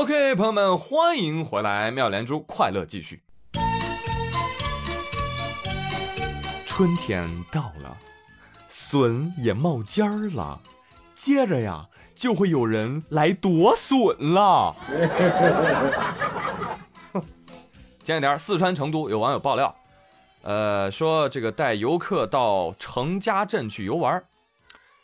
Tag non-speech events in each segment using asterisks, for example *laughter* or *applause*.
OK，朋友们，欢迎回来，妙连珠快乐继续。春天到了，笋也冒尖儿了，接着呀，就会有人来夺笋了。前几天，四川成都有网友爆料，呃，说这个带游客到程家镇去游玩。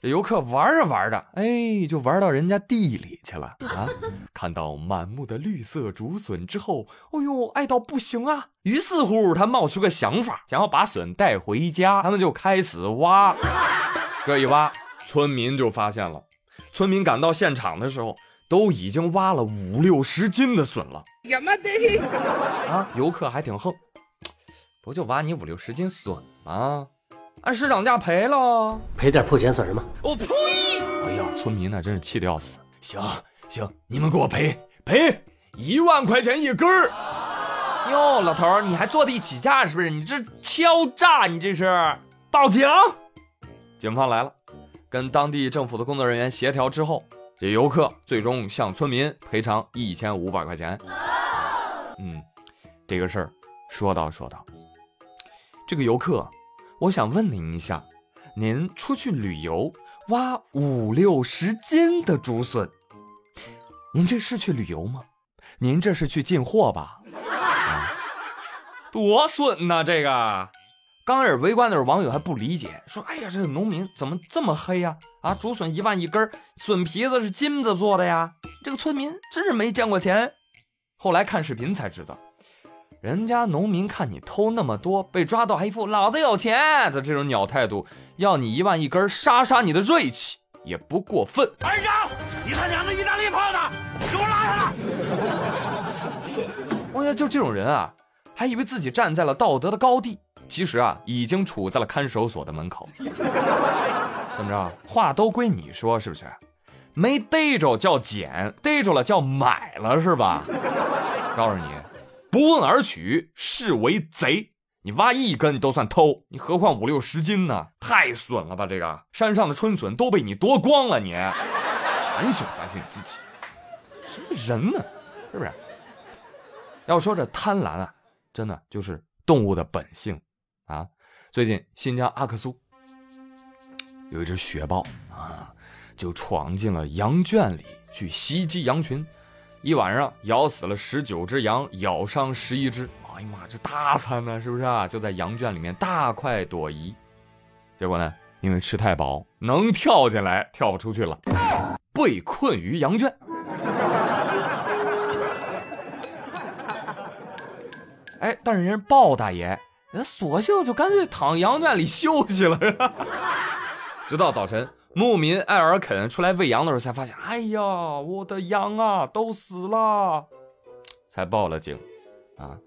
这游客玩着玩着，哎，就玩到人家地里去了啊！*laughs* 看到满目的绿色竹笋之后，哦呦，爱到不行啊！于是乎，他冒出个想法，想要把笋带回家。他们就开始挖，这一挖，村民就发现了。村民赶到现场的时候，都已经挖了五六十斤的笋了。呀妈的！啊，游客还挺横，不就挖你五六十斤笋吗？按市场价赔了，赔点破钱算什么？我呸！哎呀，村民那真是气得要死。行行，你们给我赔赔一万块钱一根儿。哟，老头儿，你还坐地起价是不是？你这敲诈，你这是报警！警方来了，跟当地政府的工作人员协调之后，这游客最终向村民赔偿一千五百块钱。嗯，这个事儿说道说道，这个游客。我想问您一下，您出去旅游挖五六十斤的竹笋，您这是去旅游吗？您这是去进货吧？多损呐！这个，刚开始围观的时候，网友还不理解，说：“哎呀，这个农民怎么这么黑呀？啊，竹笋一万一根，笋皮子是金子做的呀！这个村民真是没见过钱。”后来看视频才知道。人家农民看你偷那么多，被抓到还一副老子有钱的这种鸟态度，要你一万一根，杀杀你的锐气也不过分。班长，你他娘的意大利炮呢？给我拉上来！我呀，就这种人啊，还以为自己站在了道德的高地，其实啊，已经处在了看守所的门口。怎么着？话都归你说是不是？没逮着叫捡，逮着了叫买了是吧？告诉你。不问而取，视为贼。你挖一根都算偷，你何况五六十斤呢？太损了吧！这个山上的春笋都被你夺光了，你反省反省自己，什么人呢？是不是？要说这贪婪啊，真的就是动物的本性啊。最近新疆阿克苏有一只雪豹啊，就闯进了羊圈里去袭击羊群。一晚上咬死了十九只羊，咬伤十一只。哎呀妈，这大餐呢，是不是啊？就在羊圈里面大快朵颐。结果呢，因为吃太饱，能跳进来跳不出去了，被困于羊圈。哎，但是人豹大爷，人索性就干脆躺羊圈里休息了。*laughs* 直到早晨。牧民艾尔肯出来喂羊的时候，才发现，哎呀，我的羊啊，都死了，*tsk* 才报了警，啊，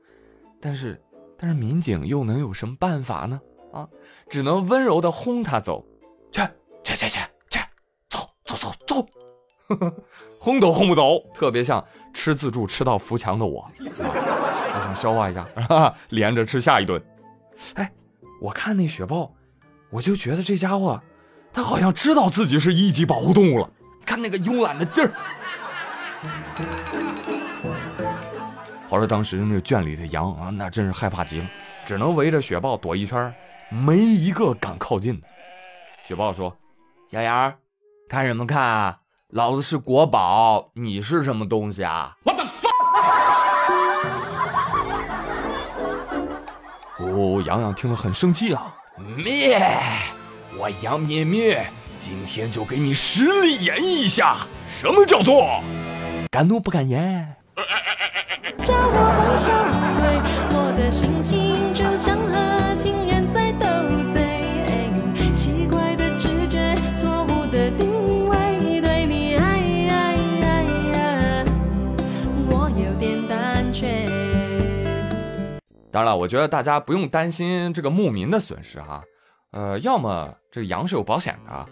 但是，但是民警又能有什么办法呢？啊，只能温柔的轰他走，去去去去去，走走走走，*laughs* 轰都轰不走，特别像吃自助吃到扶墙的我，还想消化一下，*laughs* 连着吃下一顿。哎，我看那雪豹，我就觉得这家伙。他好像知道自己是一级保护动物了，看那个慵懒的劲儿。话说当时那个圈里的羊啊，那真是害怕极了，只能围着雪豹躲一圈，没一个敢靠近的。雪豹说：“小羊，看什么看啊？老子是国宝，你是什么东西啊？”我的哦，洋洋听了很生气啊，咩。我杨咩咩，今天就给你实力演绎一下，什么叫做敢怒不敢言。当然了，我觉得大家不用担心这个牧民的损失哈。呃，要么这个羊是有保险的，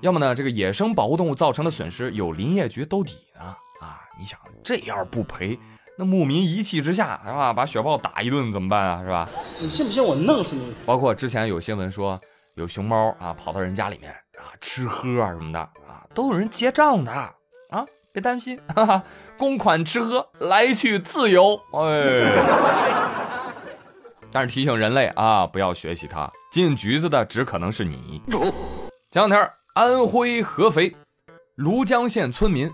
要么呢，这个野生保护动物造成的损失有林业局兜底呢。啊，你想这要是不赔，那牧民一气之下是吧，把雪豹打一顿怎么办啊？是吧？你信不信我弄死你？包括之前有新闻说有熊猫啊跑到人家里面啊吃喝啊什么的啊，都有人结账的啊，别担心，哈哈，公款吃喝，来去自由。哎，但是提醒人类啊，不要学习它，进局子的只可能是你。前两天，安徽合肥庐江县村民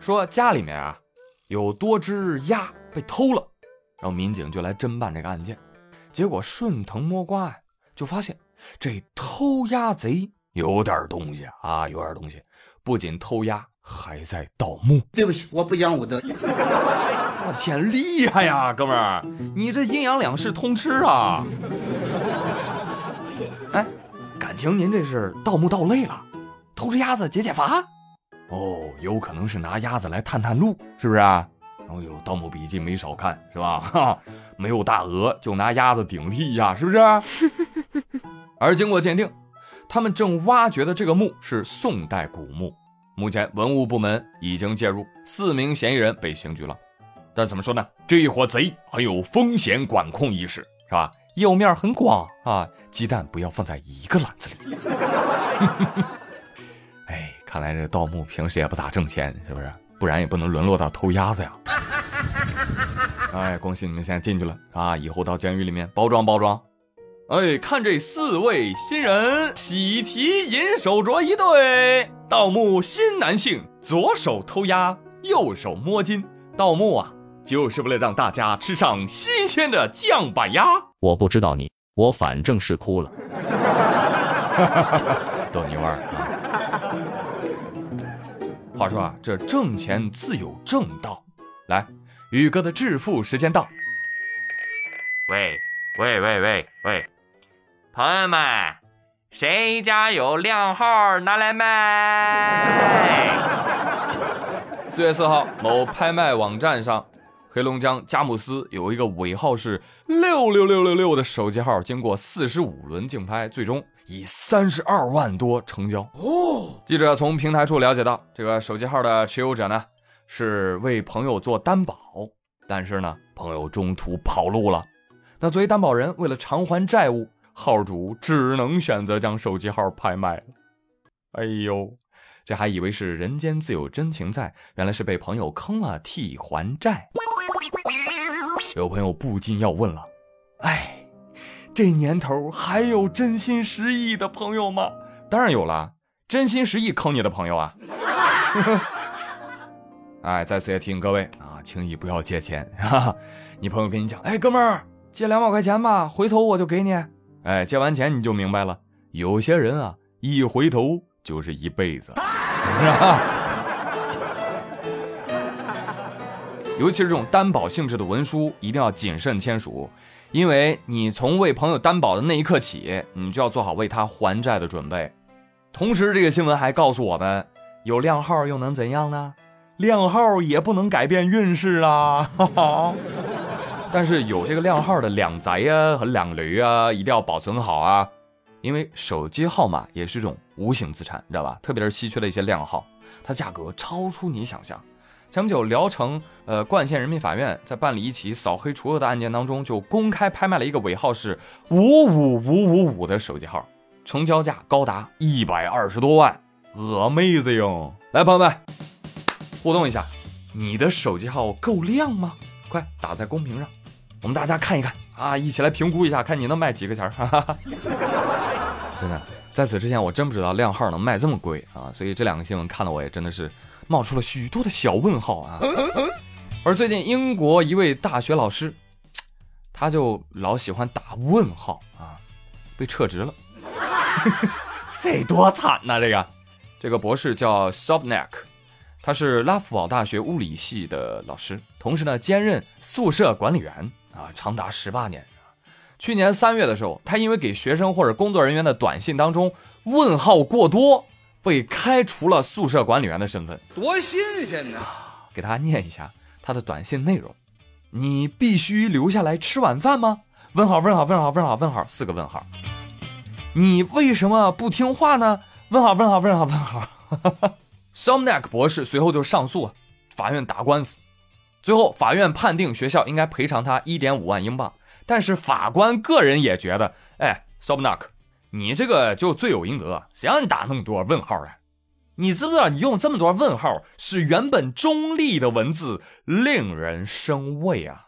说家里面啊有多只鸭被偷了，然后民警就来侦办这个案件，结果顺藤摸瓜呀，就发现这偷鸭贼有点东西啊，有点东西，不仅偷鸭。还在盗墓。对不起，我不讲武德。我天，厉害呀，哥们儿，你这阴阳两世通吃啊！哎，感情您这是盗墓盗累了，偷只鸭子解解乏？哦，有可能是拿鸭子来探探路，是不是啊？哦呦，《盗墓笔记》没少看，是吧？哈，没有大鹅，就拿鸭子顶替一下，是不是？*laughs* 而经过鉴定，他们正挖掘的这个墓是宋代古墓。目前文物部门已经介入，四名嫌疑人被刑拘了。但怎么说呢？这一伙贼很有风险管控意识，是吧？业务面很广啊，鸡蛋不要放在一个篮子里。*laughs* 哎，看来这盗墓平时也不咋挣钱，是不是？不然也不能沦落到偷鸭子呀。*laughs* 哎，恭喜你们现在进去了啊！以后到监狱里面包装包装。哎，看这四位新人，喜提银手镯一对。盗墓新男性，左手偷鸭，右手摸金。盗墓啊，就是为了让大家吃上新鲜的酱板鸭。我不知道你，我反正是哭了。*laughs* 逗你玩儿啊！话说啊，这挣钱自有正道。来，宇哥的致富时间到。喂喂喂喂喂！朋友们，谁家有靓号拿来卖？四月四号，某拍卖网站上，黑龙江佳木斯有一个尾号是六六六六六的手机号，经过四十五轮竞拍，最终以三十二万多成交。哦，记者从平台处了解到，这个手机号的持有者呢是为朋友做担保，但是呢，朋友中途跑路了。那作为担保人，为了偿还债务。号主只能选择将手机号拍卖了。哎呦，这还以为是人间自有真情在，原来是被朋友坑了，替还债。有朋友不禁要问了：哎，这年头还有真心实意的朋友吗？当然有了，真心实意坑你的朋友啊！*laughs* 哎，在此也提醒各位啊，轻易不要借钱。*laughs* 你朋友跟你讲：哎，哥们儿，借两百块钱吧，回头我就给你。哎，借完钱你就明白了，有些人啊，一回头就是一辈子，是吧？尤其是这种担保性质的文书，一定要谨慎签署，因为你从为朋友担保的那一刻起，你就要做好为他还债的准备。同时，这个新闻还告诉我们，有靓号又能怎样呢？靓号也不能改变运势啊！哈哈。但是有这个靓号的靓仔呀和靓驴啊，一定要保存好啊，因为手机号码也是一种无形资产，你知道吧？特别是稀缺的一些靓号，它价格超出你想象。前不久，聊城呃冠县人民法院在办理一起扫黑除恶的案件当中，就公开拍卖了一个尾号是五五五五五的手机号，成交价高达一百二十多万，amazing！来，朋友们，互动一下，你的手机号够亮吗？快打在公屏上，我们大家看一看啊，一起来评估一下，看你能卖几个钱儿。真的，*laughs* 在此之前我真不知道靓号能卖这么贵啊，所以这两个新闻看的我也真的是冒出了许多的小问号啊。而最近英国一位大学老师，他就老喜欢打问号啊，被撤职了，*laughs* 这多惨呐！这个这个博士叫 Sobnek。他是拉夫堡大学物理系的老师，同时呢兼任宿舍管理员啊，长达十八年。去年三月的时候，他因为给学生或者工作人员的短信当中问号过多，被开除了宿舍管理员的身份。多新鲜呐！给大家念一下他的短信内容：你必须留下来吃晚饭吗？问号问号问号问号问号四个问号。你为什么不听话呢？问号问号问号问号。*laughs* Somnak 博士随后就上诉，法院打官司，最后法院判定学校应该赔偿他一点五万英镑。但是法官个人也觉得，哎，Somnek，你这个就罪有应得，谁让你打那么多问号的？ 你知不知道你用这么多问号，使原本中立的文字令人生畏啊？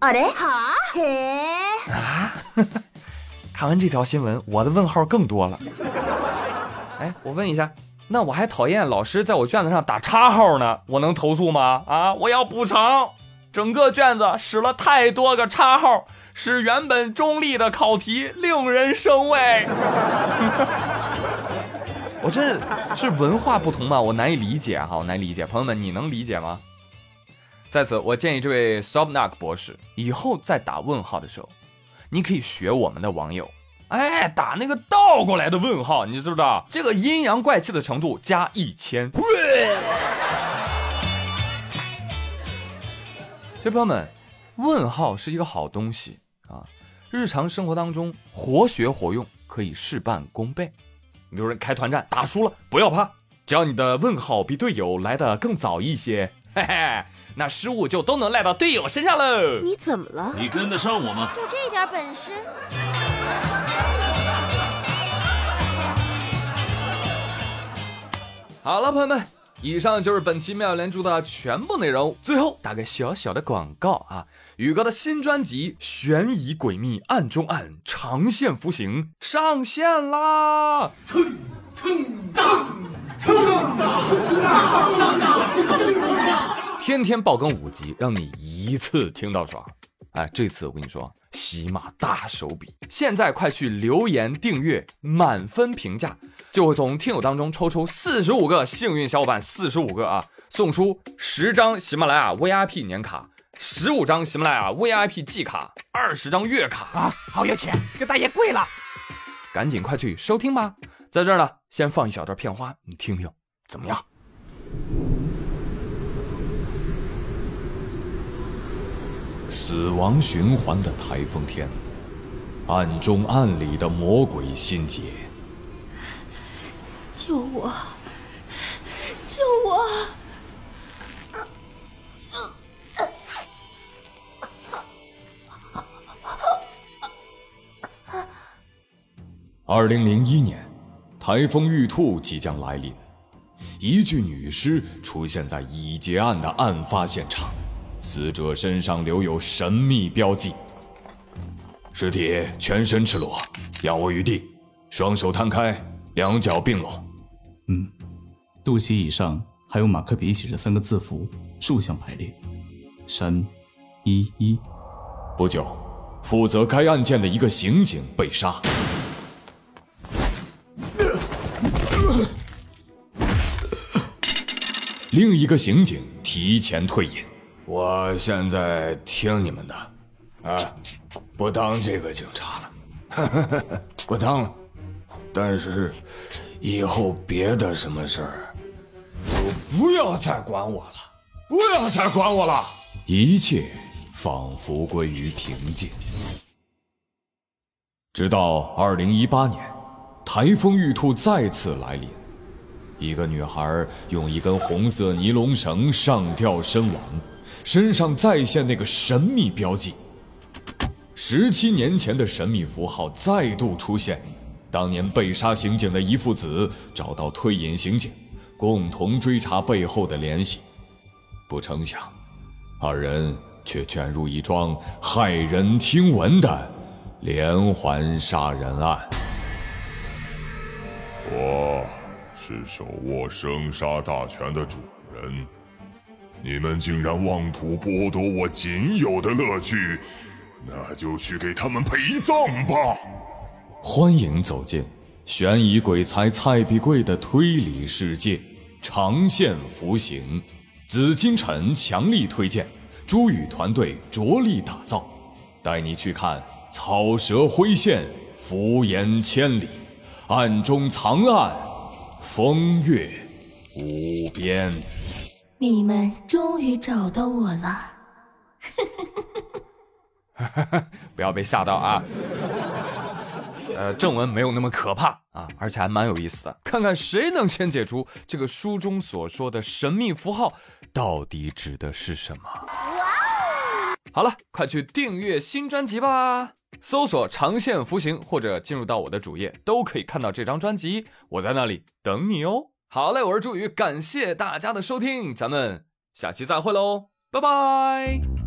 あれはへえ。啊！*laughs* 看完这条新闻，我的问号更多了。哎，我问一下，那我还讨厌老师在我卷子上打叉号呢，我能投诉吗？啊，我要补偿。整个卷子使了太多个叉号， 使原本中立的考题令人生畏。*laughs* 我真是是文化不同吗？我难以理解哈，我难以理解。朋友们，你能理解吗？在此，我建议这位 Sobnak 博士以后在打问号的时候，你可以学我们的网友，哎，打那个倒过来的问号，你知不知道？这个阴阳怪气的程度加一千。所以朋友们，问号是一个好东西，日常生活当中活学活用，可以事半功倍。比如说开团战打输了不要怕，只要你的问号比队友来的更早一些，嘿嘿，那失误就都能赖到队友身上喽。你怎么了？你跟得上我吗？就这点本事？好了，朋友们，以上就是本期妙连珠的全部内容。最后打个小小的广告啊，宇哥的新专辑《悬疑诡秘暗中暗》长线服刑上线啦！天天爆更五集，让你一次听到爽。哎，这次我跟你说，喜马大手笔，现在快去留言订阅，满分评价，就会从听友当中抽出四十五个幸运小伙伴，四十五个啊，送出十张喜马拉雅 VIP 年卡，十五张喜马拉雅 VIP 季卡，二十张月卡啊，好有钱，给大爷跪了，赶紧快去收听吧。在这儿呢，先放一小段片花，你听听怎么样？死亡循环的台风天，暗中暗里的魔鬼心结。救我！救我！二零零一年，台风玉兔即将来临，一具女尸出现在已结案的案发现场。死者身上留有神秘标记，尸体全身赤裸，仰卧于地，双手摊开，两脚并拢。嗯，肚脐以上还有马克笔写着三个字符，竖向排列。山一一。不久，负责该案件的一个刑警被杀，另一个刑警提前退隐。我现在听你们的，啊，不当这个警察了，*laughs* 不当了。但是，以后别的什么事儿，就不要再管我了，不要再管我了。一切仿佛归于平静。直到二零一八年，台风玉兔再次来临，一个女孩用一根红色尼龙绳上吊身亡。身上再现那个神秘标记，十七年前的神秘符号再度出现。当年被杀刑警的一父子找到退隐刑警，共同追查背后的联系。不成想，二人却卷入一桩骇人听闻的连环杀人案。我是手握生杀大权的主人。你们竟然妄图剥夺我仅有的乐趣，那就去给他们陪葬吧！欢迎走进悬疑鬼才蔡必贵的推理世界，长线服刑。紫金陈强力推荐，朱宇团队着力打造，带你去看草蛇灰线，浮言千里，暗中藏案，风月无边。你们终于找到我了，*laughs* *laughs* 不要被吓到啊！呃，正文没有那么可怕啊，而且还蛮有意思的。看看谁能先解除这个书中所说的神秘符号，到底指的是什么？好了，快去订阅新专辑吧！搜索“长线服刑”或者进入到我的主页，都可以看到这张专辑。我在那里等你哦。好嘞，我是朱宇，感谢大家的收听，咱们下期再会喽，拜拜。